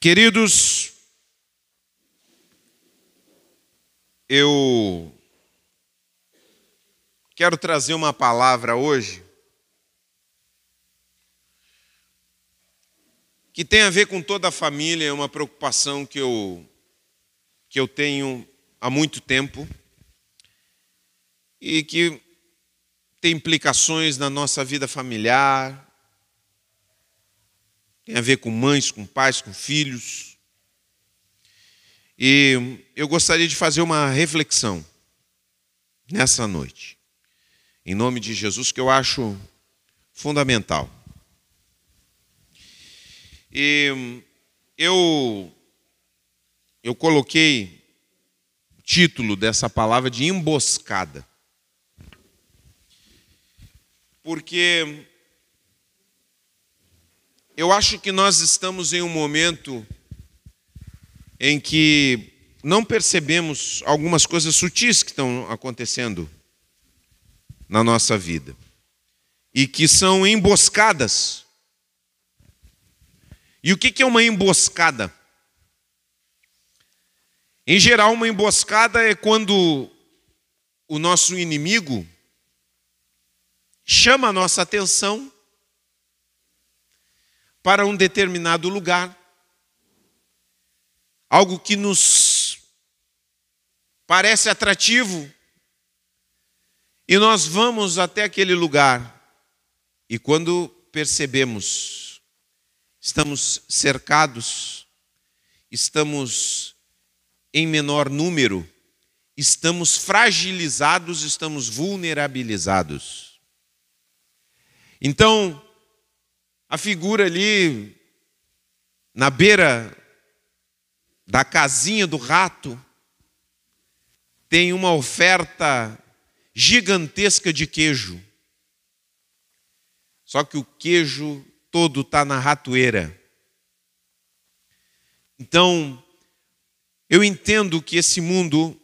Queridos, eu quero trazer uma palavra hoje que tem a ver com toda a família, é uma preocupação que eu, que eu tenho há muito tempo e que tem implicações na nossa vida familiar, tem a ver com mães, com pais, com filhos. E eu gostaria de fazer uma reflexão nessa noite, em nome de Jesus, que eu acho fundamental. E eu, eu coloquei o título dessa palavra de emboscada. Porque eu acho que nós estamos em um momento em que não percebemos algumas coisas sutis que estão acontecendo na nossa vida e que são emboscadas. E o que é uma emboscada? Em geral, uma emboscada é quando o nosso inimigo chama a nossa atenção para um determinado lugar, algo que nos parece atrativo, e nós vamos até aquele lugar, e quando percebemos, estamos cercados, estamos em menor número, estamos fragilizados, estamos vulnerabilizados. Então, a figura ali na beira da casinha do rato tem uma oferta gigantesca de queijo. Só que o queijo todo está na ratoeira. Então, eu entendo que esse mundo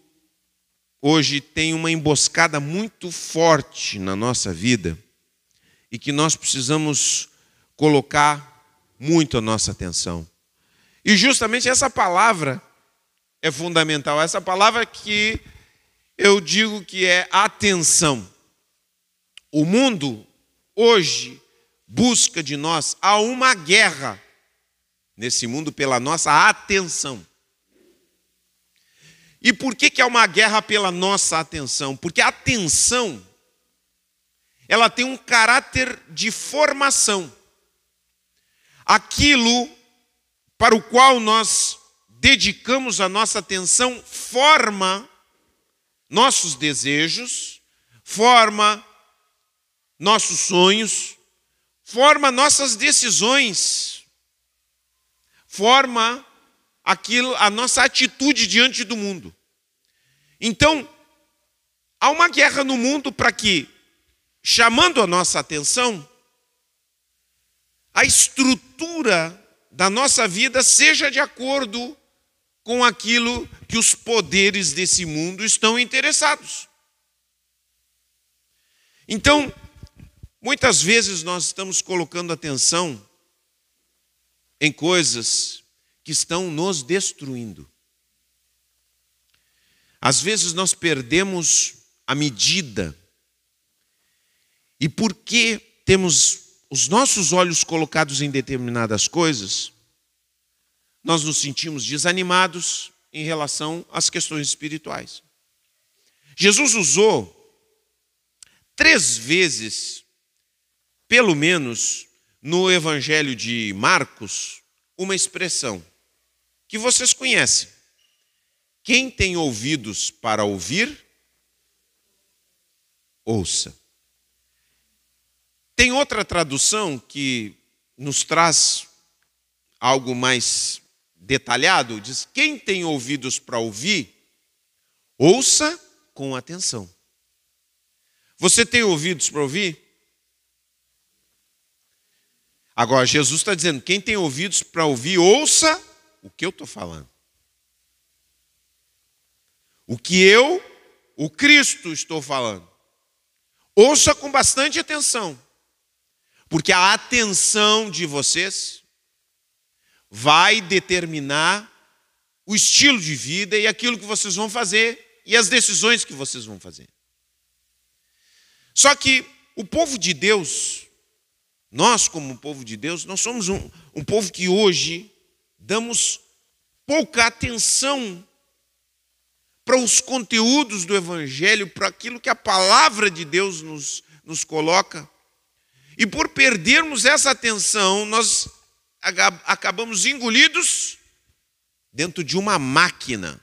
hoje tem uma emboscada muito forte na nossa vida e que nós precisamos colocar muito a nossa atenção. E justamente essa palavra é fundamental, essa palavra que eu digo que é atenção. O mundo hoje busca de nós, há uma guerra nesse mundo pela nossa atenção. E por que, que é uma guerra pela nossa atenção? Porque a atenção, ela tem um caráter de formação aquilo para o qual nós dedicamos a nossa atenção forma nossos desejos, forma nossos sonhos, forma nossas decisões, forma aquilo a nossa atitude diante do mundo. Então, há uma guerra no mundo para que chamando a nossa atenção, a estrutura da nossa vida seja de acordo com aquilo que os poderes desse mundo estão interessados. Então, muitas vezes nós estamos colocando atenção em coisas que estão nos destruindo. Às vezes nós perdemos a medida. E por que temos os nossos olhos colocados em determinadas coisas, nós nos sentimos desanimados em relação às questões espirituais. Jesus usou três vezes, pelo menos, no Evangelho de Marcos, uma expressão que vocês conhecem. Quem tem ouvidos para ouvir, ouça. Tem outra tradução que nos traz algo mais detalhado, diz: quem tem ouvidos para ouvir, ouça com atenção. Você tem ouvidos para ouvir? Agora, Jesus está dizendo: quem tem ouvidos para ouvir, ouça o que eu estou falando. O que eu, o Cristo, estou falando. Ouça com bastante atenção. Porque a atenção de vocês vai determinar o estilo de vida e aquilo que vocês vão fazer e as decisões que vocês vão fazer. Só que o povo de Deus, nós como povo de Deus, nós somos um, um povo que hoje damos pouca atenção para os conteúdos do Evangelho, para aquilo que a palavra de Deus nos, nos coloca. E por perdermos essa atenção, nós acabamos engolidos dentro de uma máquina,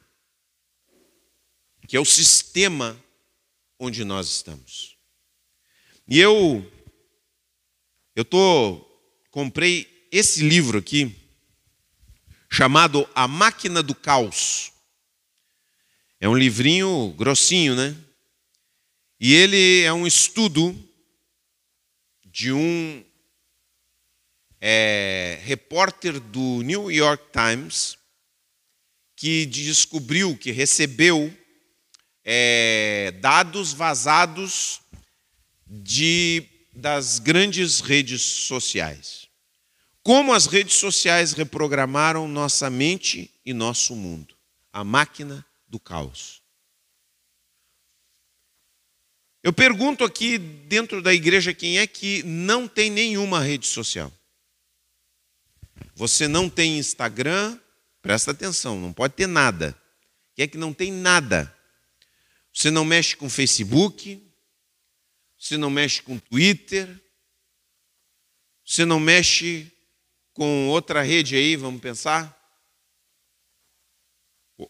que é o sistema onde nós estamos. E eu eu tô comprei esse livro aqui chamado A Máquina do Caos. É um livrinho grossinho, né? E ele é um estudo de um é, repórter do New York Times que descobriu, que recebeu é, dados vazados de, das grandes redes sociais. Como as redes sociais reprogramaram nossa mente e nosso mundo. A máquina do caos. Eu pergunto aqui dentro da igreja quem é que não tem nenhuma rede social. Você não tem Instagram, presta atenção, não pode ter nada. Quem é que não tem nada? Você não mexe com Facebook, você não mexe com Twitter, você não mexe com outra rede aí, vamos pensar?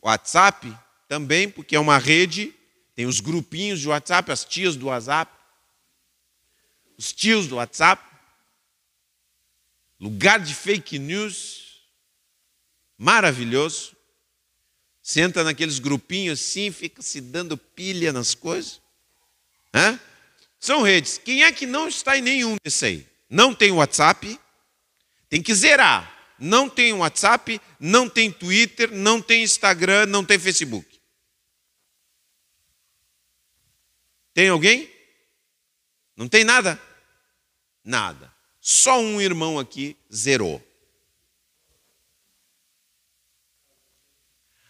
WhatsApp também, porque é uma rede, tem os grupinhos de WhatsApp, as tias do WhatsApp, os tios do WhatsApp, lugar de fake news, maravilhoso. Senta naqueles grupinhos assim, fica se dando pilha nas coisas. Hã? São redes. Quem é que não está em nenhum desse aí? Não tem WhatsApp, tem que zerar. Não tem WhatsApp, não tem Twitter, não tem Instagram, não tem Facebook. Tem alguém? Não tem nada? Nada. Só um irmão aqui zerou.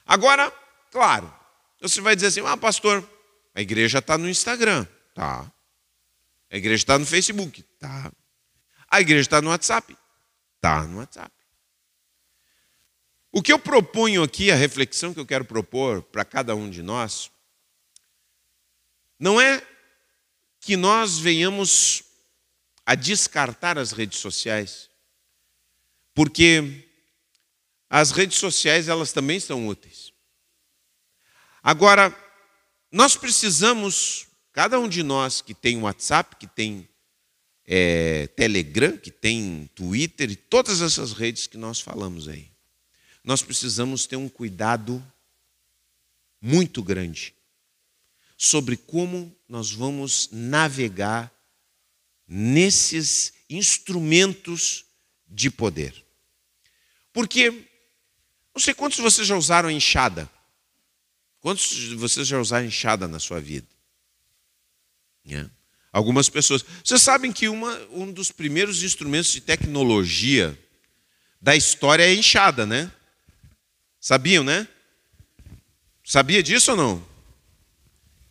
Agora, claro, você vai dizer assim: ah, pastor, a igreja está no Instagram. Tá. A igreja está no Facebook. Tá. A igreja está no WhatsApp. Tá no WhatsApp. O que eu proponho aqui, a reflexão que eu quero propor para cada um de nós, não é que nós venhamos a descartar as redes sociais, porque as redes sociais elas também são úteis. Agora, nós precisamos, cada um de nós que tem WhatsApp, que tem é, Telegram, que tem Twitter e todas essas redes que nós falamos aí, nós precisamos ter um cuidado muito grande sobre como nós vamos navegar nesses instrumentos de poder. Porque, não sei quantos de vocês já usaram enxada. Quantos de vocês já usaram enxada na sua vida? É. Algumas pessoas. Vocês sabem que uma, um dos primeiros instrumentos de tecnologia da história é enxada, né? Sabiam, né? Sabia disso ou não?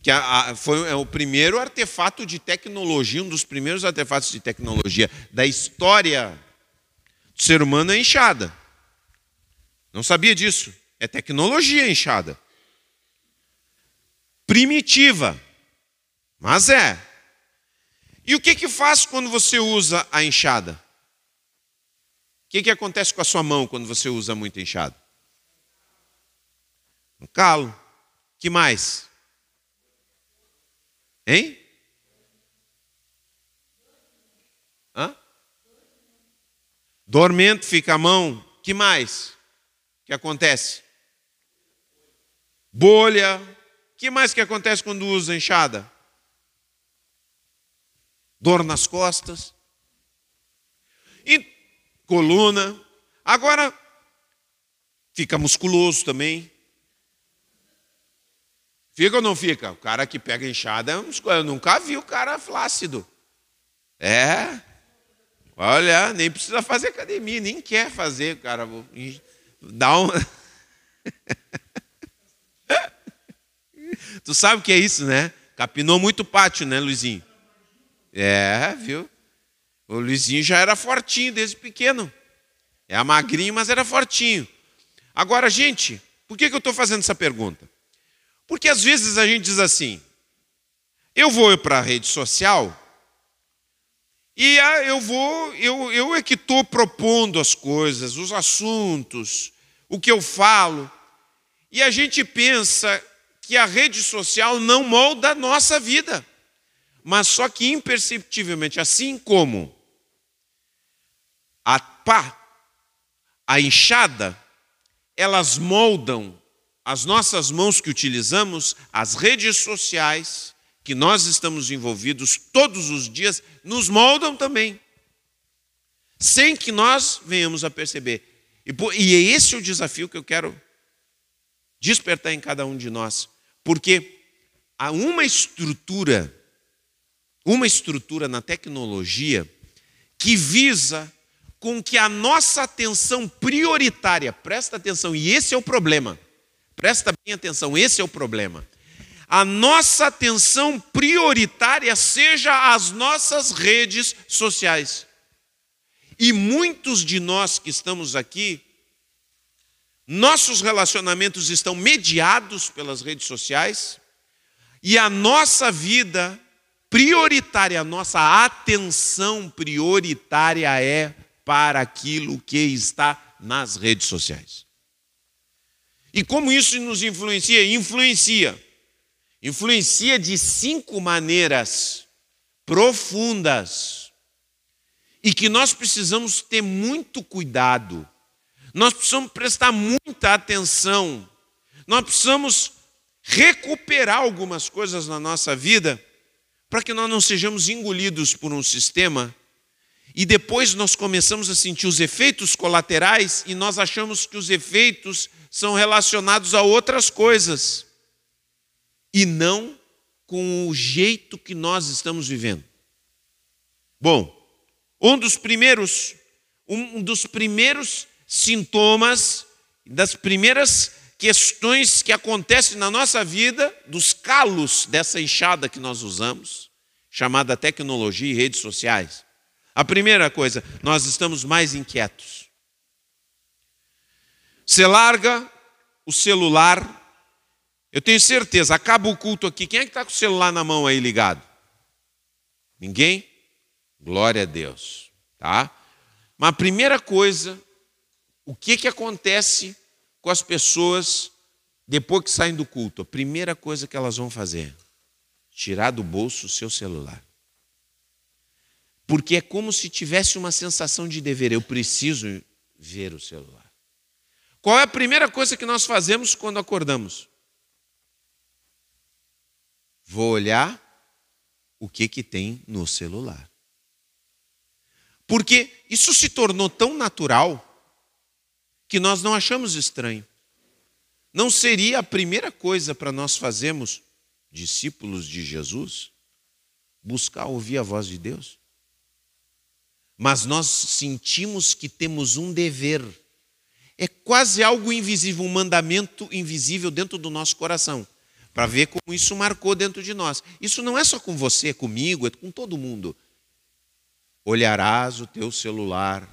Que a, a, foi é o primeiro artefato de tecnologia, um dos primeiros artefatos de tecnologia da história do ser humano é enxada. Não sabia disso. É tecnologia enxada. Primitiva, mas é. E o que, que faz quando você usa a enxada? O que, que acontece com a sua mão quando você usa muito enxada? Um calo. que mais? Hein? Hã? Fica a mão. Que mais? Que acontece? Bolha. Que mais que acontece quando usa enxada? Dor nas costas. E coluna. Agora fica musculoso também. Fica ou não fica? O cara que pega enxada, eu nunca vi o cara flácido. É. Olha, nem precisa fazer academia, nem quer fazer, cara. Dá uma. tu sabe o que é isso, né? Capinou muito pátio, né, Luizinho? É, viu? O Luizinho já era fortinho desde pequeno. É magrinho, mas era fortinho. Agora, gente, por que, que eu estou fazendo essa pergunta? Porque às vezes a gente diz assim: eu vou para a rede social e ah, eu vou, eu, eu é que estou propondo as coisas, os assuntos, o que eu falo, e a gente pensa que a rede social não molda a nossa vida, mas só que imperceptivelmente, assim como a pá, a enxada, elas moldam as nossas mãos que utilizamos, as redes sociais, que nós estamos envolvidos todos os dias, nos moldam também, sem que nós venhamos a perceber. E é esse o desafio que eu quero despertar em cada um de nós, porque há uma estrutura, uma estrutura na tecnologia que visa com que a nossa atenção prioritária, presta atenção, e esse é o problema, presta bem atenção, esse é o problema a nossa atenção prioritária seja as nossas redes sociais. E muitos de nós que estamos aqui, nossos relacionamentos estão mediados pelas redes sociais, e a nossa vida prioritária, a nossa atenção prioritária é para aquilo que está nas redes sociais. E como isso nos influencia? Influencia. Influencia de cinco maneiras profundas. E que nós precisamos ter muito cuidado, nós precisamos prestar muita atenção, nós precisamos recuperar algumas coisas na nossa vida para que nós não sejamos engolidos por um sistema e depois nós começamos a sentir os efeitos colaterais e nós achamos que os efeitos são relacionados a outras coisas e não com o jeito que nós estamos vivendo. Bom, um dos primeiros, um dos primeiros sintomas, das primeiras questões que acontecem na nossa vida, dos calos dessa enxada que nós usamos, chamada tecnologia e redes sociais. A primeira coisa, nós estamos mais inquietos. Você larga o celular eu tenho certeza, acaba o culto aqui. Quem é que está com o celular na mão aí ligado? Ninguém? Glória a Deus. Tá? Mas a primeira coisa, o que, que acontece com as pessoas depois que saem do culto? A primeira coisa que elas vão fazer: tirar do bolso o seu celular. Porque é como se tivesse uma sensação de dever, eu preciso ver o celular. Qual é a primeira coisa que nós fazemos quando acordamos? Vou olhar o que, que tem no celular. Porque isso se tornou tão natural que nós não achamos estranho. Não seria a primeira coisa para nós fazermos, discípulos de Jesus, buscar ouvir a voz de Deus? Mas nós sentimos que temos um dever. É quase algo invisível, um mandamento invisível dentro do nosso coração para ver como isso marcou dentro de nós. Isso não é só com você, é comigo, é com todo mundo. Olharás o teu celular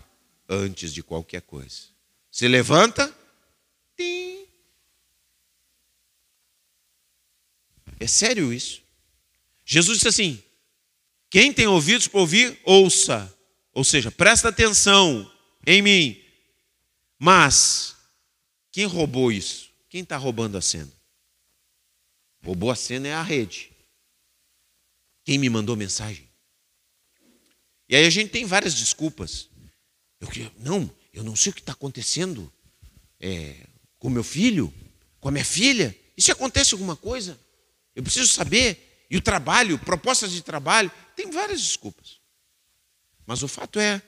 antes de qualquer coisa. Se levanta, tim. É sério isso. Jesus disse assim: quem tem ouvidos para ouvir, ouça. Ou seja, presta atenção em mim. Mas, quem roubou isso? Quem está roubando a cena? Roubou a cena é a rede. Quem me mandou mensagem? E aí a gente tem várias desculpas. Eu, não, eu não sei o que está acontecendo é, com meu filho, com a minha filha. E se acontece alguma coisa? Eu preciso saber. E o trabalho, propostas de trabalho, tem várias desculpas. Mas o fato é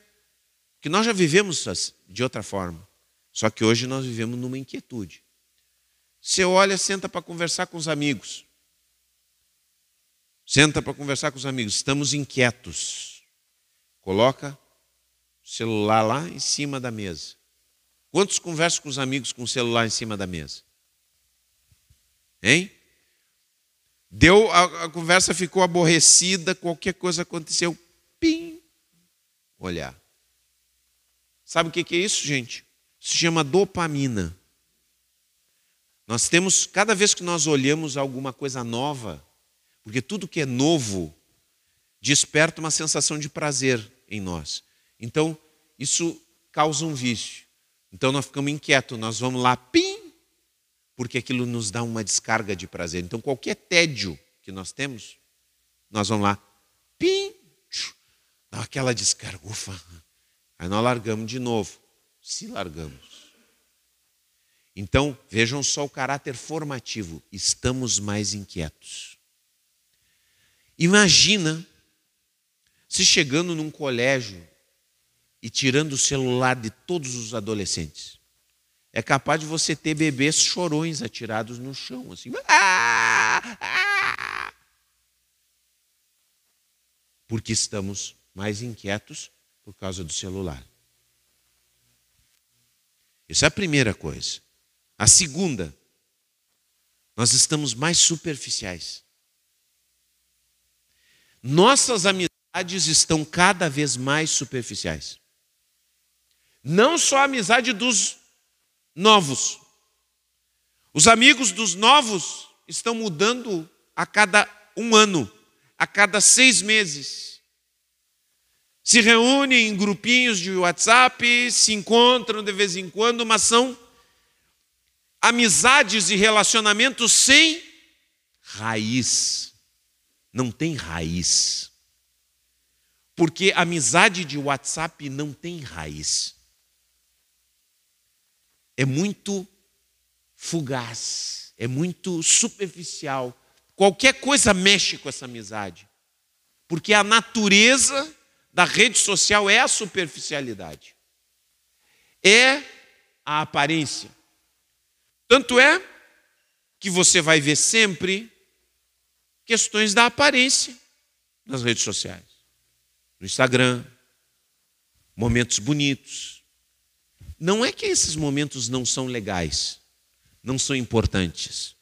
que nós já vivemos de outra forma. Só que hoje nós vivemos numa inquietude. Você olha, senta para conversar com os amigos. Senta para conversar com os amigos. Estamos inquietos. Coloca celular lá em cima da mesa. Quantos conversam com os amigos com o celular em cima da mesa? Hein? Deu, a, a conversa ficou aborrecida, qualquer coisa aconteceu, olhar. Sabe o que é isso, gente? Se chama dopamina. Nós temos, cada vez que nós olhamos alguma coisa nova, porque tudo que é novo desperta uma sensação de prazer em nós. Então, isso causa um vício. Então, nós ficamos inquietos, nós vamos lá, pim, porque aquilo nos dá uma descarga de prazer. Então, qualquer tédio que nós temos, nós vamos lá, dá aquela descarga, ufa. Aí nós largamos de novo, se largamos. Então, vejam só o caráter formativo, estamos mais inquietos. Imagina se chegando num colégio e tirando o celular de todos os adolescentes. É capaz de você ter bebês chorões atirados no chão, assim. Ah, ah. Porque estamos mais inquietos por causa do celular. Essa é a primeira coisa. A segunda, nós estamos mais superficiais. Nossas amizades estão cada vez mais superficiais. Não só a amizade dos novos. Os amigos dos novos estão mudando a cada um ano, a cada seis meses. Se reúnem em grupinhos de WhatsApp, se encontram de vez em quando, mas são amizades e relacionamentos sem raiz. Não tem raiz. Porque amizade de WhatsApp não tem raiz. É muito fugaz, é muito superficial. Qualquer coisa mexe com essa amizade. Porque a natureza da rede social é a superficialidade. É a aparência. Tanto é que você vai ver sempre questões da aparência nas redes sociais. No Instagram, momentos bonitos. Não é que esses momentos não são legais, não são importantes,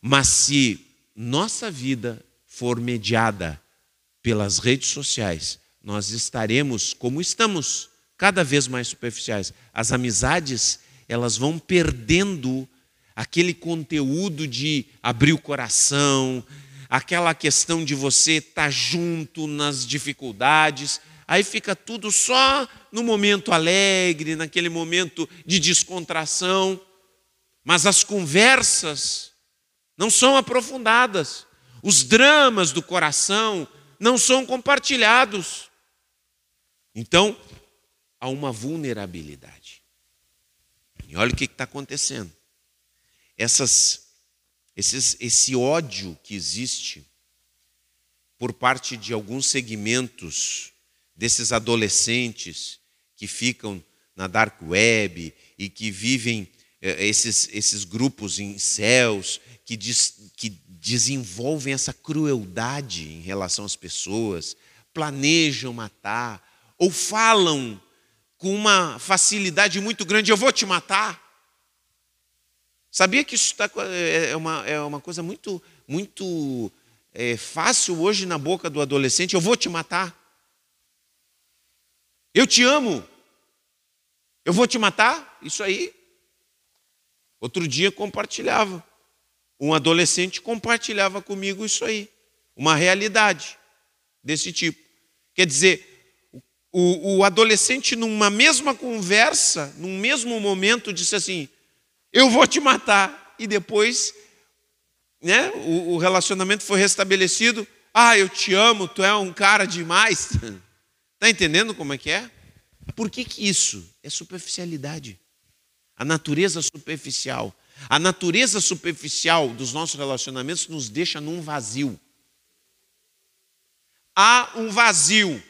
mas se nossa vida for mediada pelas redes sociais, nós estaremos como estamos, cada vez mais superficiais. As amizades, elas vão perdendo aquele conteúdo de abrir o coração, aquela questão de você estar junto nas dificuldades. Aí fica tudo só no momento alegre, naquele momento de descontração. Mas as conversas não são aprofundadas. Os dramas do coração não são compartilhados. Então, há uma vulnerabilidade. E olha o que está acontecendo essas, esses, esse ódio que existe por parte de alguns segmentos desses adolescentes que ficam na dark web e que vivem eh, esses, esses grupos em céus que, que desenvolvem essa crueldade em relação às pessoas, planejam matar ou falam com uma facilidade muito grande: eu vou te matar. Sabia que isso tá, é, é, uma, é uma coisa muito, muito é, fácil hoje na boca do adolescente? Eu vou te matar. Eu te amo. Eu vou te matar? Isso aí. Outro dia compartilhava. Um adolescente compartilhava comigo isso aí. Uma realidade desse tipo. Quer dizer, o, o adolescente, numa mesma conversa, num mesmo momento, disse assim: eu vou te matar. E depois, né, o, o relacionamento foi restabelecido. Ah, eu te amo, tu é um cara demais. Está entendendo como é que é? Por que, que isso? É superficialidade. A natureza superficial. A natureza superficial dos nossos relacionamentos nos deixa num vazio. Há um vazio.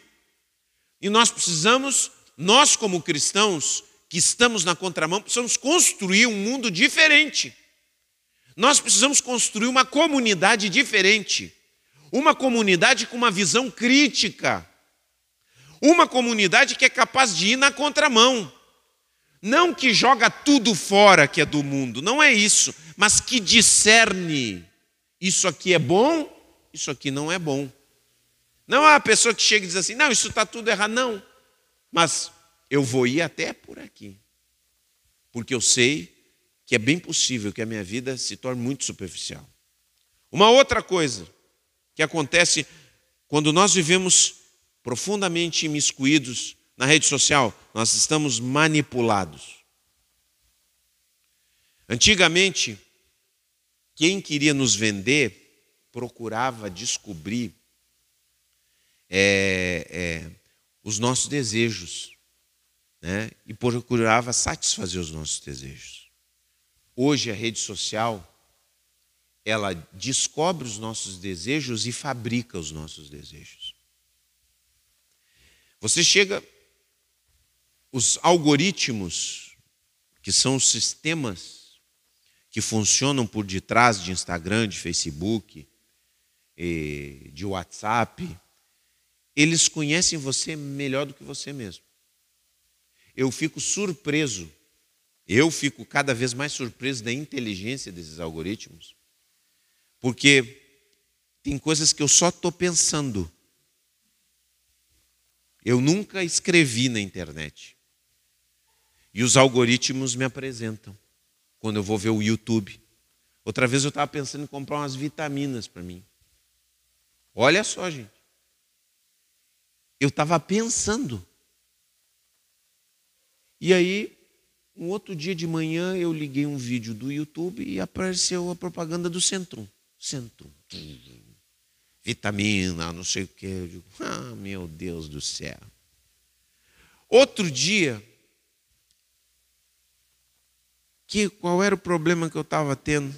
E nós precisamos, nós como cristãos, que estamos na contramão, precisamos construir um mundo diferente. Nós precisamos construir uma comunidade diferente. Uma comunidade com uma visão crítica. Uma comunidade que é capaz de ir na contramão. Não que joga tudo fora que é do mundo, não é isso, mas que discerne. Isso aqui é bom, isso aqui não é bom. Não a pessoa que chega e diz assim: não, isso está tudo errado. Não, mas eu vou ir até por aqui, porque eu sei que é bem possível que a minha vida se torne muito superficial. Uma outra coisa que acontece quando nós vivemos profundamente imiscuídos na rede social, nós estamos manipulados. Antigamente, quem queria nos vender procurava descobrir é, é, os nossos desejos né? e procurava satisfazer os nossos desejos. Hoje a rede social ela descobre os nossos desejos e fabrica os nossos desejos. Você chega, os algoritmos, que são os sistemas que funcionam por detrás de Instagram, de Facebook, de WhatsApp, eles conhecem você melhor do que você mesmo. Eu fico surpreso, eu fico cada vez mais surpreso da inteligência desses algoritmos, porque tem coisas que eu só estou pensando. Eu nunca escrevi na internet. E os algoritmos me apresentam quando eu vou ver o YouTube. Outra vez eu estava pensando em comprar umas vitaminas para mim. Olha só, gente. Eu estava pensando. E aí, um outro dia de manhã, eu liguei um vídeo do YouTube e apareceu a propaganda do Centrum. Centrum. Vitamina, não sei o que. Eu digo, ah, meu Deus do céu. Outro dia, que, qual era o problema que eu estava tendo?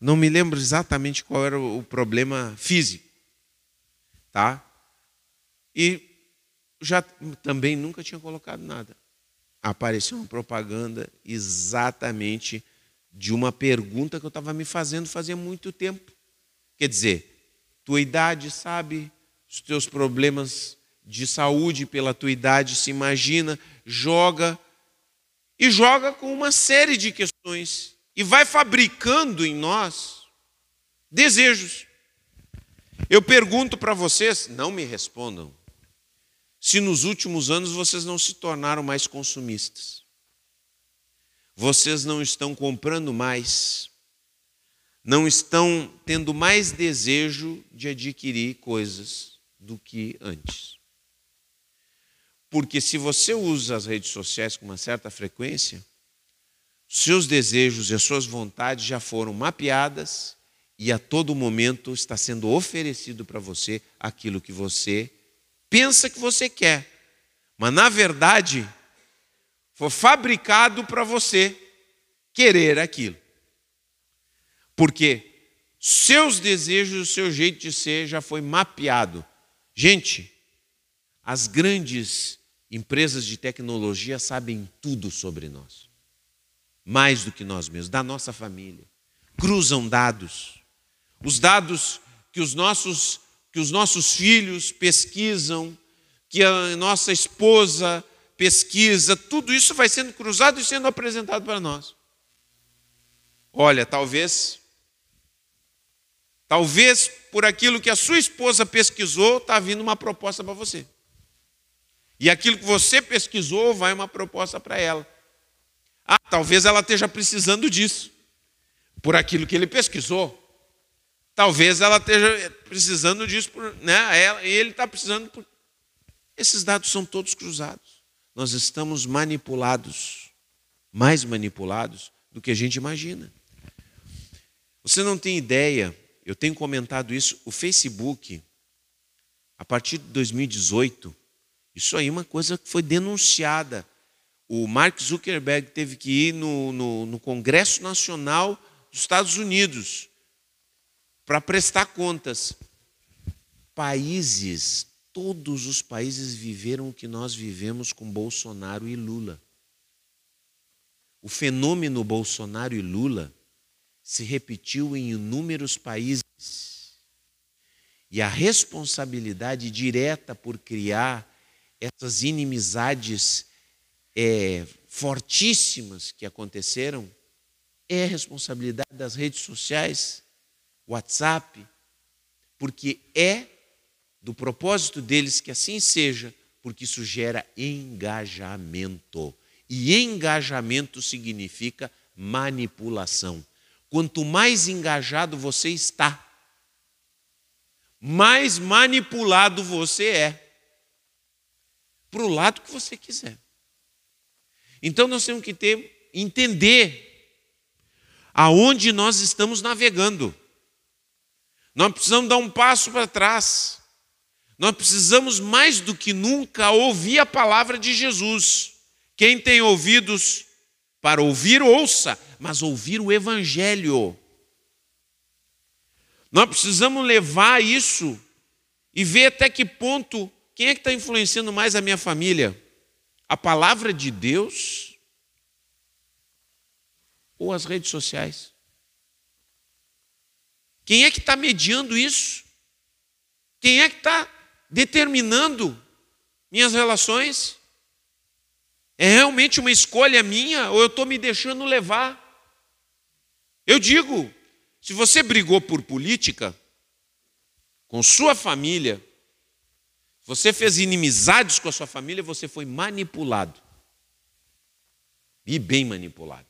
Não me lembro exatamente qual era o problema físico, tá? E já também nunca tinha colocado nada. Apareceu uma propaganda exatamente de uma pergunta que eu estava me fazendo fazia muito tempo. Quer dizer, tua idade sabe, os teus problemas de saúde pela tua idade se imagina, joga e joga com uma série de questões e vai fabricando em nós desejos. Eu pergunto para vocês, não me respondam, se nos últimos anos vocês não se tornaram mais consumistas. Vocês não estão comprando mais, não estão tendo mais desejo de adquirir coisas do que antes. Porque se você usa as redes sociais com uma certa frequência, seus desejos e as suas vontades já foram mapeadas e a todo momento está sendo oferecido para você aquilo que você pensa que você quer. Mas na verdade, foi fabricado para você querer aquilo. Porque seus desejos, o seu jeito de ser já foi mapeado. Gente, as grandes empresas de tecnologia sabem tudo sobre nós mais do que nós mesmos, da nossa família. Cruzam dados. Os dados que os nossos, que os nossos filhos pesquisam, que a nossa esposa pesquisa, tudo isso vai sendo cruzado e sendo apresentado para nós. Olha, talvez, talvez por aquilo que a sua esposa pesquisou, está vindo uma proposta para você. E aquilo que você pesquisou, vai uma proposta para ela. Ah, talvez ela esteja precisando disso, por aquilo que ele pesquisou. Talvez ela esteja precisando disso, por, né? Ela, ele está precisando. Por... Esses dados são todos cruzados. Nós estamos manipulados, mais manipulados do que a gente imagina. Você não tem ideia, eu tenho comentado isso, o Facebook, a partir de 2018, isso aí é uma coisa que foi denunciada o Mark Zuckerberg teve que ir no, no, no Congresso Nacional dos Estados Unidos para prestar contas. Países, todos os países viveram o que nós vivemos com Bolsonaro e Lula. O fenômeno Bolsonaro e Lula se repetiu em inúmeros países. e a responsabilidade direta por criar essas inimizades é, fortíssimas que aconteceram é responsabilidade das redes sociais, WhatsApp, porque é do propósito deles que assim seja, porque isso gera engajamento. E engajamento significa manipulação. Quanto mais engajado você está, mais manipulado você é para o lado que você quiser. Então nós temos que ter, entender aonde nós estamos navegando. Nós precisamos dar um passo para trás. Nós precisamos mais do que nunca ouvir a palavra de Jesus. Quem tem ouvidos para ouvir, ouça, mas ouvir o Evangelho. Nós precisamos levar isso e ver até que ponto quem é que está influenciando mais a minha família? A palavra de Deus ou as redes sociais? Quem é que está mediando isso? Quem é que está determinando minhas relações? É realmente uma escolha minha ou eu estou me deixando levar? Eu digo, se você brigou por política, com sua família, você fez inimizades com a sua família, você foi manipulado. E bem manipulado.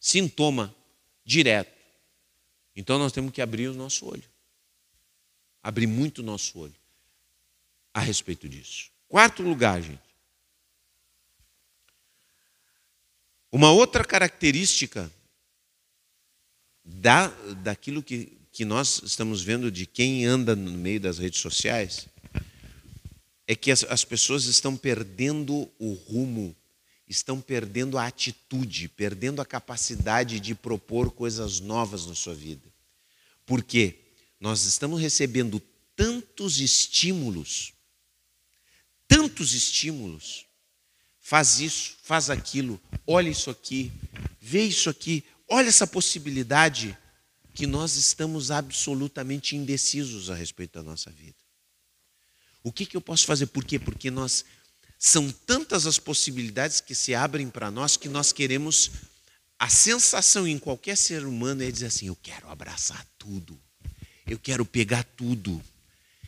Sintoma direto. Então nós temos que abrir o nosso olho. Abrir muito o nosso olho a respeito disso. Quarto lugar, gente. Uma outra característica da, daquilo que, que nós estamos vendo de quem anda no meio das redes sociais é que as, as pessoas estão perdendo o rumo, estão perdendo a atitude, perdendo a capacidade de propor coisas novas na sua vida. Por quê? Nós estamos recebendo tantos estímulos, tantos estímulos, faz isso, faz aquilo, olha isso aqui, vê isso aqui, olha essa possibilidade que nós estamos absolutamente indecisos a respeito da nossa vida. O que, que eu posso fazer? Por quê? Porque nós são tantas as possibilidades que se abrem para nós que nós queremos a sensação em qualquer ser humano é dizer assim: eu quero abraçar tudo, eu quero pegar tudo,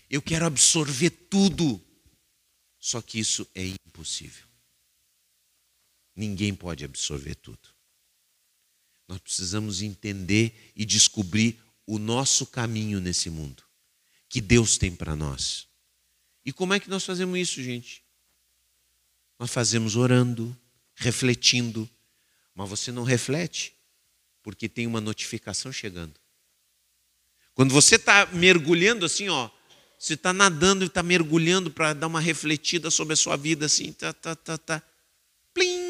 eu quero absorver tudo. Só que isso é impossível. Ninguém pode absorver tudo. Nós precisamos entender e descobrir o nosso caminho nesse mundo, que Deus tem para nós. E como é que nós fazemos isso, gente? Nós fazemos orando, refletindo, mas você não reflete, porque tem uma notificação chegando. Quando você está mergulhando assim, ó, você está nadando e está mergulhando para dar uma refletida sobre a sua vida, assim, tá, tá, tá, tá. Plim!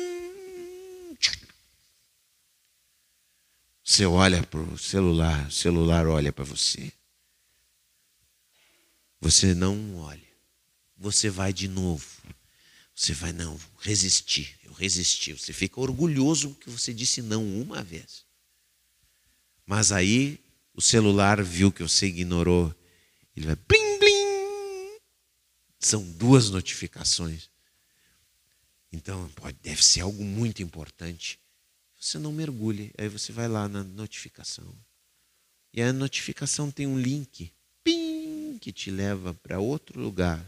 Você olha para o celular, o celular olha para você. Você não olha. Você vai de novo. Você vai, não, resistir. Eu resisti. Você fica orgulhoso que você disse não uma vez. Mas aí o celular viu que você ignorou. Ele vai blim, blim. São duas notificações. Então, pode, deve ser algo muito importante você não mergulhe. Aí você vai lá na notificação. E a notificação tem um link pim, que te leva para outro lugar.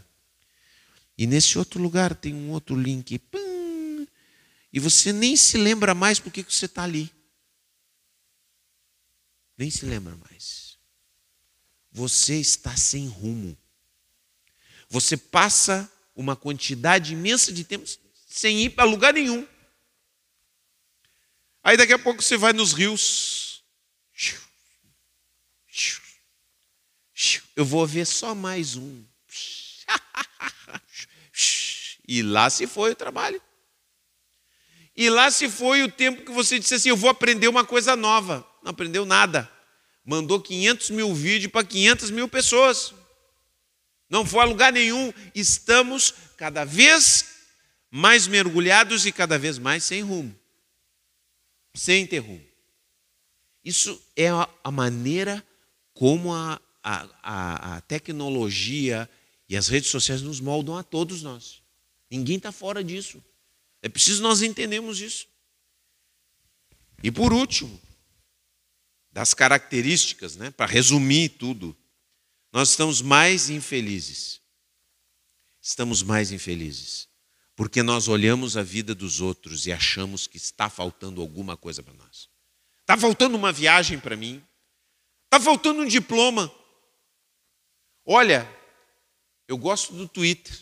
E nesse outro lugar tem um outro link. Pim, e você nem se lembra mais porque que você está ali. Nem se lembra mais. Você está sem rumo. Você passa uma quantidade imensa de tempo sem ir para lugar nenhum. Aí daqui a pouco você vai nos rios. Eu vou ver só mais um. E lá se foi o trabalho. E lá se foi o tempo que você disse assim: Eu vou aprender uma coisa nova. Não aprendeu nada. Mandou 500 mil vídeos para 500 mil pessoas. Não foi a lugar nenhum. Estamos cada vez mais mergulhados e cada vez mais sem rumo sem ter rumo. Isso é a maneira como a, a, a, a tecnologia e as redes sociais nos moldam a todos nós. Ninguém está fora disso. É preciso nós entendermos isso. E por último, das características, né, para resumir tudo, nós estamos mais infelizes. Estamos mais infelizes. Porque nós olhamos a vida dos outros e achamos que está faltando alguma coisa para nós. Está faltando uma viagem para mim. Está faltando um diploma. Olha, eu gosto do Twitter.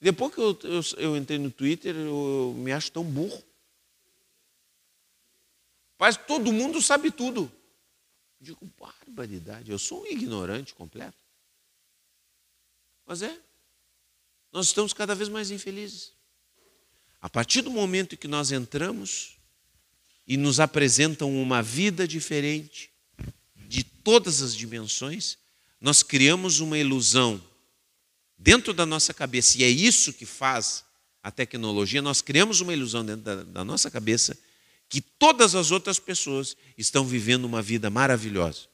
Depois que eu, eu, eu entrei no Twitter, eu, eu me acho tão burro. Mas todo mundo sabe tudo. Eu digo, barbaridade, eu sou um ignorante completo. Mas é, nós estamos cada vez mais infelizes. A partir do momento que nós entramos e nos apresentam uma vida diferente, de todas as dimensões, nós criamos uma ilusão dentro da nossa cabeça, e é isso que faz a tecnologia, nós criamos uma ilusão dentro da, da nossa cabeça que todas as outras pessoas estão vivendo uma vida maravilhosa,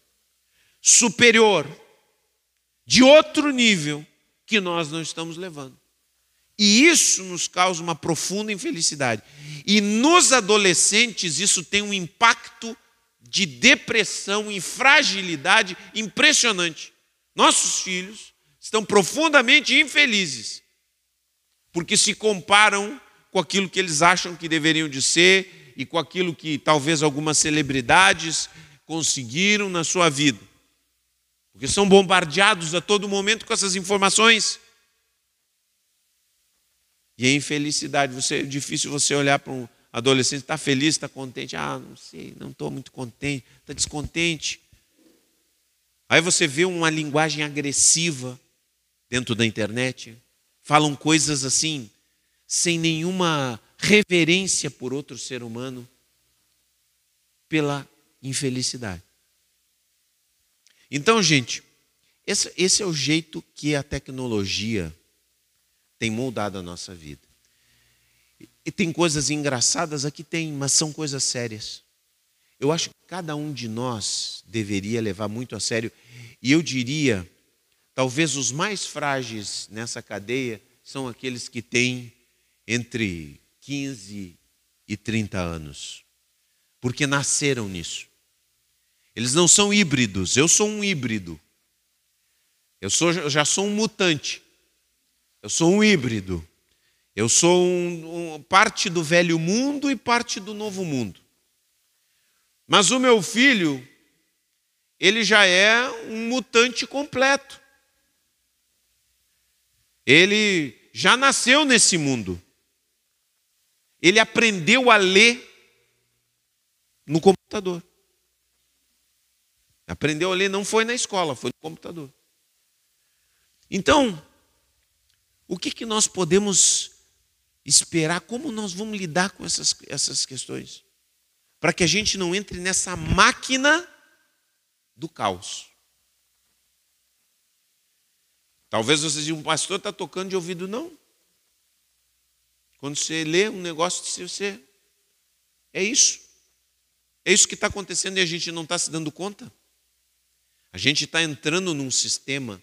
superior, de outro nível que nós não estamos levando. E isso nos causa uma profunda infelicidade. E nos adolescentes isso tem um impacto de depressão e fragilidade impressionante. Nossos filhos estão profundamente infelizes, porque se comparam com aquilo que eles acham que deveriam de ser e com aquilo que talvez algumas celebridades conseguiram na sua vida. Porque são bombardeados a todo momento com essas informações. E a infelicidade, você, é difícil você olhar para um adolescente, está feliz, está contente. Ah, não sei, não estou muito contente, está descontente. Aí você vê uma linguagem agressiva dentro da internet, falam coisas assim, sem nenhuma reverência por outro ser humano, pela infelicidade. Então, gente, esse, esse é o jeito que a tecnologia tem moldado a nossa vida. E tem coisas engraçadas aqui, tem, mas são coisas sérias. Eu acho que cada um de nós deveria levar muito a sério. E eu diria, talvez os mais frágeis nessa cadeia são aqueles que têm entre 15 e 30 anos, porque nasceram nisso. Eles não são híbridos, eu sou um híbrido. Eu, sou, eu já sou um mutante. Eu sou um híbrido. Eu sou um, um, parte do velho mundo e parte do novo mundo. Mas o meu filho, ele já é um mutante completo. Ele já nasceu nesse mundo. Ele aprendeu a ler no computador. Aprendeu a ler não foi na escola, foi no computador. Então, o que, que nós podemos esperar, como nós vamos lidar com essas, essas questões. Para que a gente não entre nessa máquina do caos. Talvez você diga, um pastor está tocando de ouvido, não. Quando você lê um negócio, você. É isso. É isso que está acontecendo e a gente não está se dando conta. A gente está entrando num sistema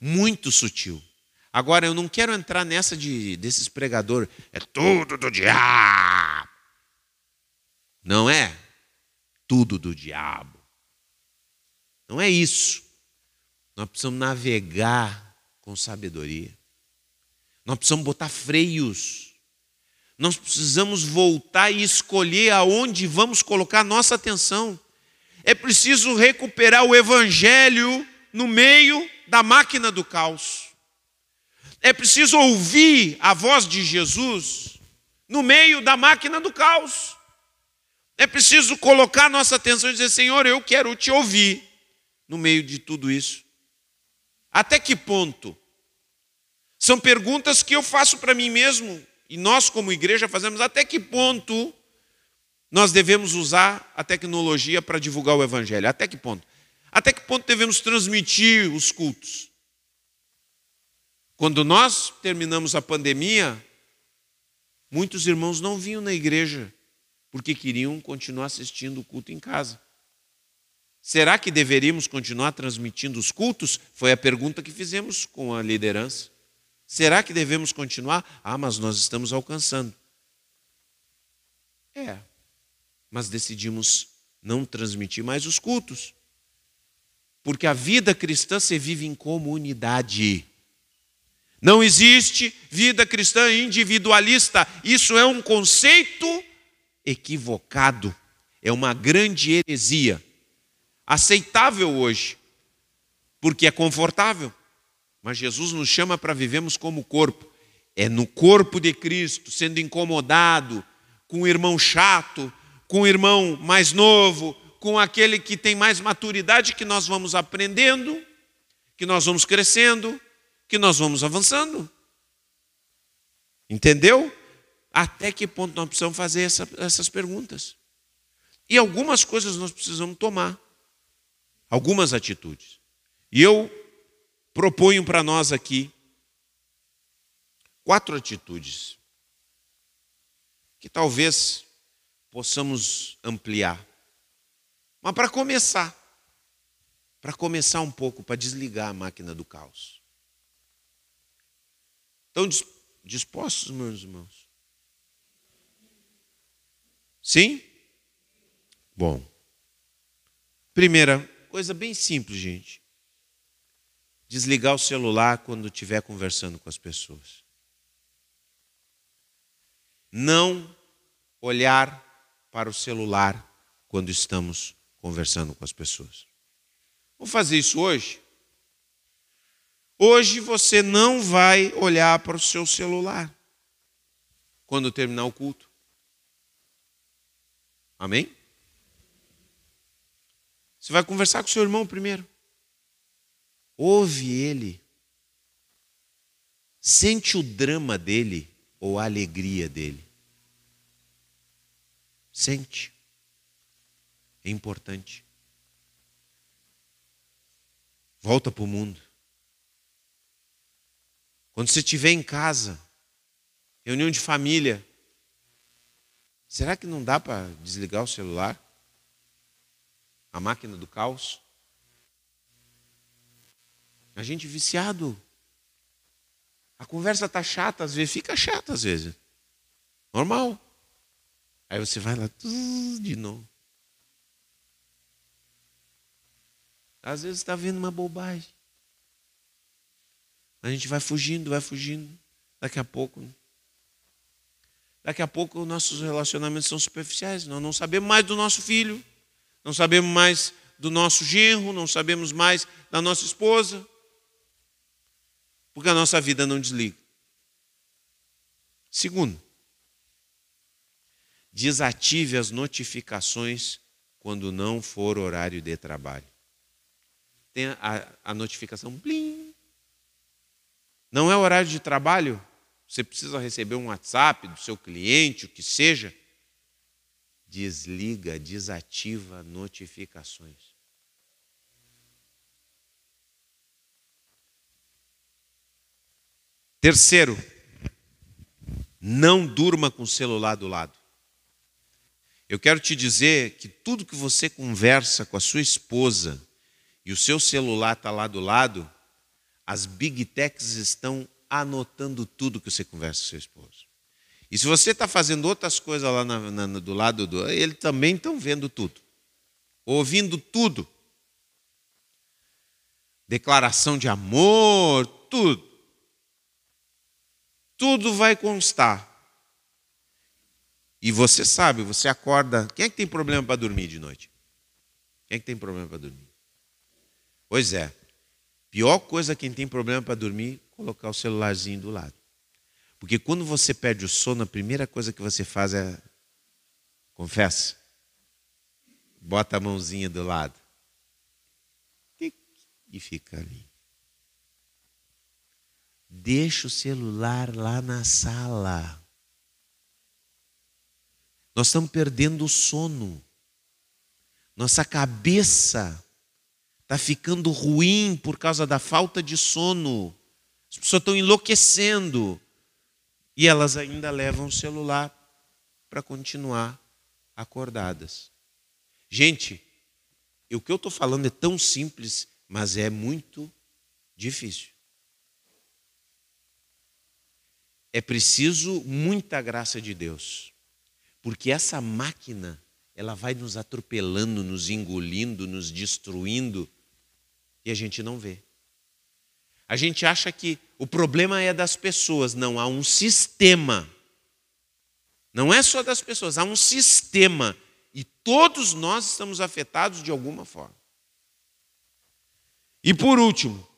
muito sutil. Agora, eu não quero entrar nessa de, desses pregadores, é tudo do diabo. Não é tudo do diabo. Não é isso. Nós precisamos navegar com sabedoria. Nós precisamos botar freios. Nós precisamos voltar e escolher aonde vamos colocar nossa atenção. É preciso recuperar o evangelho no meio da máquina do caos. É preciso ouvir a voz de Jesus no meio da máquina do caos. É preciso colocar nossa atenção e dizer: Senhor, eu quero te ouvir no meio de tudo isso. Até que ponto? São perguntas que eu faço para mim mesmo e nós, como igreja, fazemos. Até que ponto nós devemos usar a tecnologia para divulgar o Evangelho? Até que ponto? Até que ponto devemos transmitir os cultos? Quando nós terminamos a pandemia, muitos irmãos não vinham na igreja porque queriam continuar assistindo o culto em casa. Será que deveríamos continuar transmitindo os cultos? Foi a pergunta que fizemos com a liderança. Será que devemos continuar? Ah, mas nós estamos alcançando. É, mas decidimos não transmitir mais os cultos. Porque a vida cristã se vive em comunidade. Não existe vida cristã individualista. Isso é um conceito equivocado. É uma grande heresia. Aceitável hoje, porque é confortável. Mas Jesus nos chama para vivermos como corpo. É no corpo de Cristo, sendo incomodado com o irmão chato, com o irmão mais novo, com aquele que tem mais maturidade, que nós vamos aprendendo, que nós vamos crescendo, que nós vamos avançando. Entendeu? Até que ponto nós precisamos fazer essa, essas perguntas? E algumas coisas nós precisamos tomar, algumas atitudes. E eu proponho para nós aqui quatro atitudes que talvez possamos ampliar. Mas para começar, para começar um pouco, para desligar a máquina do caos. Estão dispostos, meus irmãos? Sim? Bom. Primeira coisa bem simples, gente. Desligar o celular quando estiver conversando com as pessoas. Não olhar para o celular quando estamos conversando com as pessoas. Vou fazer isso hoje. Hoje você não vai olhar para o seu celular quando terminar o culto. Amém? Você vai conversar com o seu irmão primeiro. Ouve ele. Sente o drama dele ou a alegria dele. Sente. É importante. Volta para o mundo. Quando você estiver em casa, reunião de família, será que não dá para desligar o celular? A máquina do caos? A gente viciado. A conversa está chata, às vezes fica chata, às vezes. Normal. Aí você vai lá de novo. Às vezes está vendo uma bobagem. A gente vai fugindo, vai fugindo. Daqui a pouco. Daqui a pouco nossos relacionamentos são superficiais. Nós não sabemos mais do nosso filho, não sabemos mais do nosso genro, não sabemos mais da nossa esposa. Porque a nossa vida não desliga. Segundo, desative as notificações quando não for horário de trabalho. Tem a, a notificação blim, não é horário de trabalho? Você precisa receber um WhatsApp do seu cliente, o que seja. Desliga, desativa notificações. Terceiro, não durma com o celular do lado. Eu quero te dizer que tudo que você conversa com a sua esposa e o seu celular está lá do lado, as big techs estão anotando tudo que você conversa com seu esposo. E se você está fazendo outras coisas lá na, na, do lado do. Eles também estão vendo tudo, ouvindo tudo. Declaração de amor, tudo. Tudo vai constar. E você sabe, você acorda. Quem é que tem problema para dormir de noite? Quem é que tem problema para dormir? Pois é, Pior coisa quem tem problema para dormir, colocar o celularzinho do lado. Porque quando você perde o sono, a primeira coisa que você faz é confessa. Bota a mãozinha do lado. E fica ali. Deixa o celular lá na sala. Nós estamos perdendo o sono. Nossa cabeça está ficando ruim por causa da falta de sono. As pessoas estão enlouquecendo. E elas ainda levam o celular para continuar acordadas. Gente, o que eu estou falando é tão simples, mas é muito difícil. É preciso muita graça de Deus, porque essa máquina, ela vai nos atropelando, nos engolindo, nos destruindo, e a gente não vê. A gente acha que o problema é das pessoas, não, há um sistema. Não é só das pessoas, há um sistema e todos nós estamos afetados de alguma forma. E por último,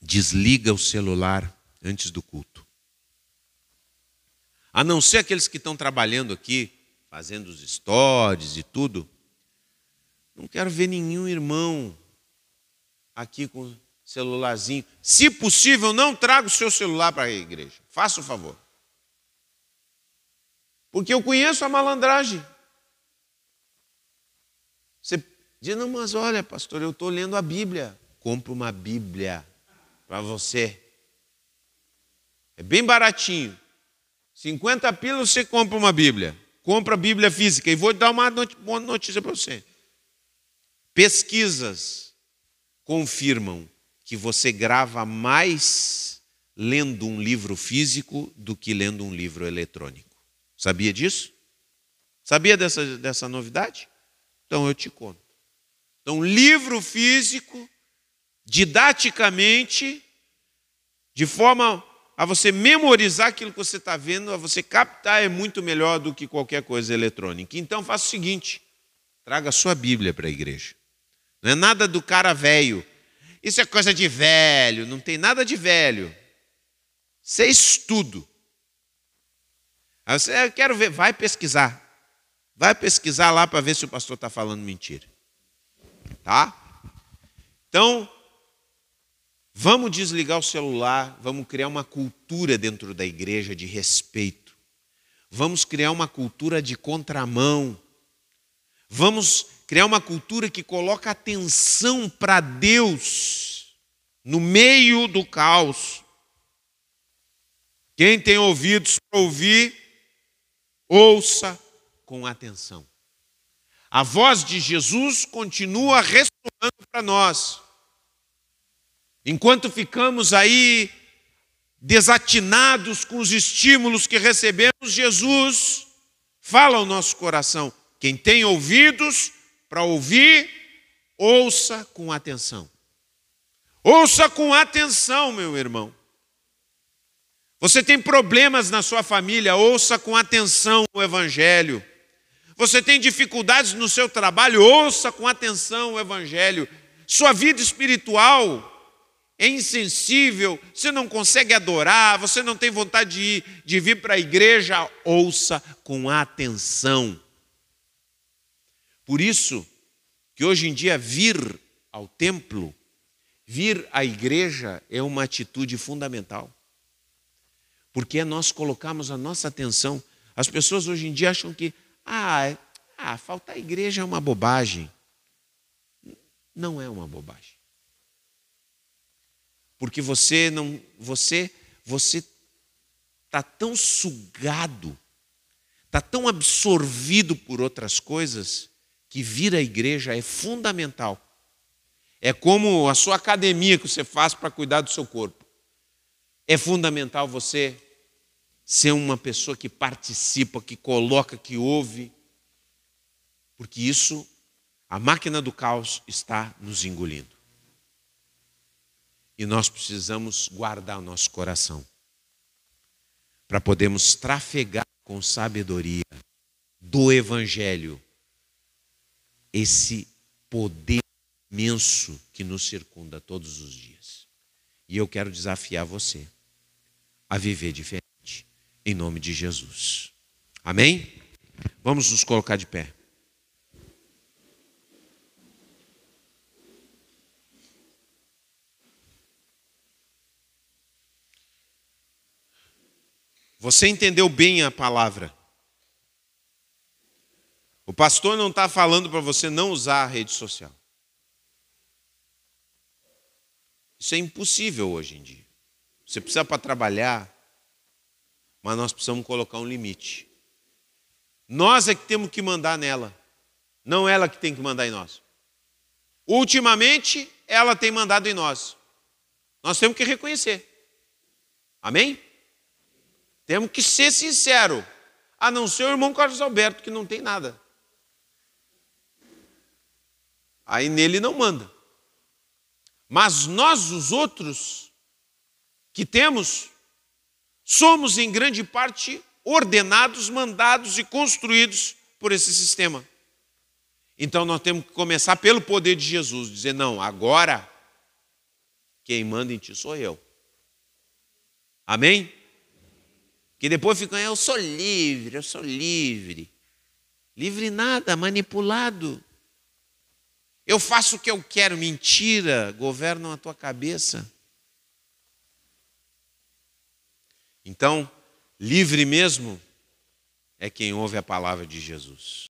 desliga o celular antes do culto. A não ser aqueles que estão trabalhando aqui, fazendo os stories e tudo, não quero ver nenhum irmão aqui com celularzinho. Se possível, não traga o seu celular para a igreja. Faça o favor. Porque eu conheço a malandragem. Você diz, não, mas olha, pastor, eu estou lendo a Bíblia. Compre uma Bíblia para você. É bem baratinho. 50 pilas você compra uma Bíblia. Compra a Bíblia física. E vou dar uma boa notícia para você. Pesquisas confirmam que você grava mais lendo um livro físico do que lendo um livro eletrônico. Sabia disso? Sabia dessa, dessa novidade? Então eu te conto. Então, livro físico, didaticamente, de forma a você memorizar aquilo que você está vendo, a você captar, é muito melhor do que qualquer coisa eletrônica. Então, faça o seguinte: traga a sua Bíblia para a igreja. Não é nada do cara velho. Isso é coisa de velho, não tem nada de velho. Isso é estudo. Você, eu quero ver, vai pesquisar. Vai pesquisar lá para ver se o pastor está falando mentira. Tá? Então, vamos desligar o celular, vamos criar uma cultura dentro da igreja de respeito. Vamos criar uma cultura de contramão. Vamos criar uma cultura que coloca atenção para Deus no meio do caos. Quem tem ouvidos para ouvir, ouça com atenção. A voz de Jesus continua ressoando para nós. Enquanto ficamos aí desatinados com os estímulos que recebemos, Jesus fala ao nosso coração. Quem tem ouvidos, para ouvir, ouça com atenção. Ouça com atenção, meu irmão. Você tem problemas na sua família, ouça com atenção o Evangelho. Você tem dificuldades no seu trabalho, ouça com atenção o Evangelho. Sua vida espiritual é insensível, você não consegue adorar, você não tem vontade de, ir, de vir para a igreja, ouça com atenção. Por isso que hoje em dia vir ao templo, vir à igreja é uma atitude fundamental. Porque nós colocamos a nossa atenção. As pessoas hoje em dia acham que ah, é, ah, faltar a igreja é uma bobagem. Não é uma bobagem. Porque você não, você, você está tão sugado, está tão absorvido por outras coisas que vir à igreja é fundamental. É como a sua academia que você faz para cuidar do seu corpo. É fundamental você ser uma pessoa que participa, que coloca, que ouve, porque isso, a máquina do caos está nos engolindo. E nós precisamos guardar o nosso coração para podermos trafegar com sabedoria do Evangelho esse poder imenso que nos circunda todos os dias. E eu quero desafiar você a viver diferente, em nome de Jesus. Amém? Vamos nos colocar de pé. Você entendeu bem a palavra? O pastor não está falando para você não usar a rede social. Isso é impossível hoje em dia. Você precisa para trabalhar, mas nós precisamos colocar um limite. Nós é que temos que mandar nela, não ela que tem que mandar em nós. Ultimamente, ela tem mandado em nós. Nós temos que reconhecer. Amém? Temos que ser sinceros. A não ser o irmão Carlos Alberto, que não tem nada. Aí nele não manda. Mas nós, os outros, que temos, somos em grande parte ordenados, mandados e construídos por esse sistema. Então nós temos que começar pelo poder de Jesus, dizer: não, agora quem manda em ti sou eu. Amém? Que depois ficam, eu sou livre, eu sou livre. Livre nada, manipulado. Eu faço o que eu quero, mentira, governam a tua cabeça. Então, livre mesmo é quem ouve a palavra de Jesus.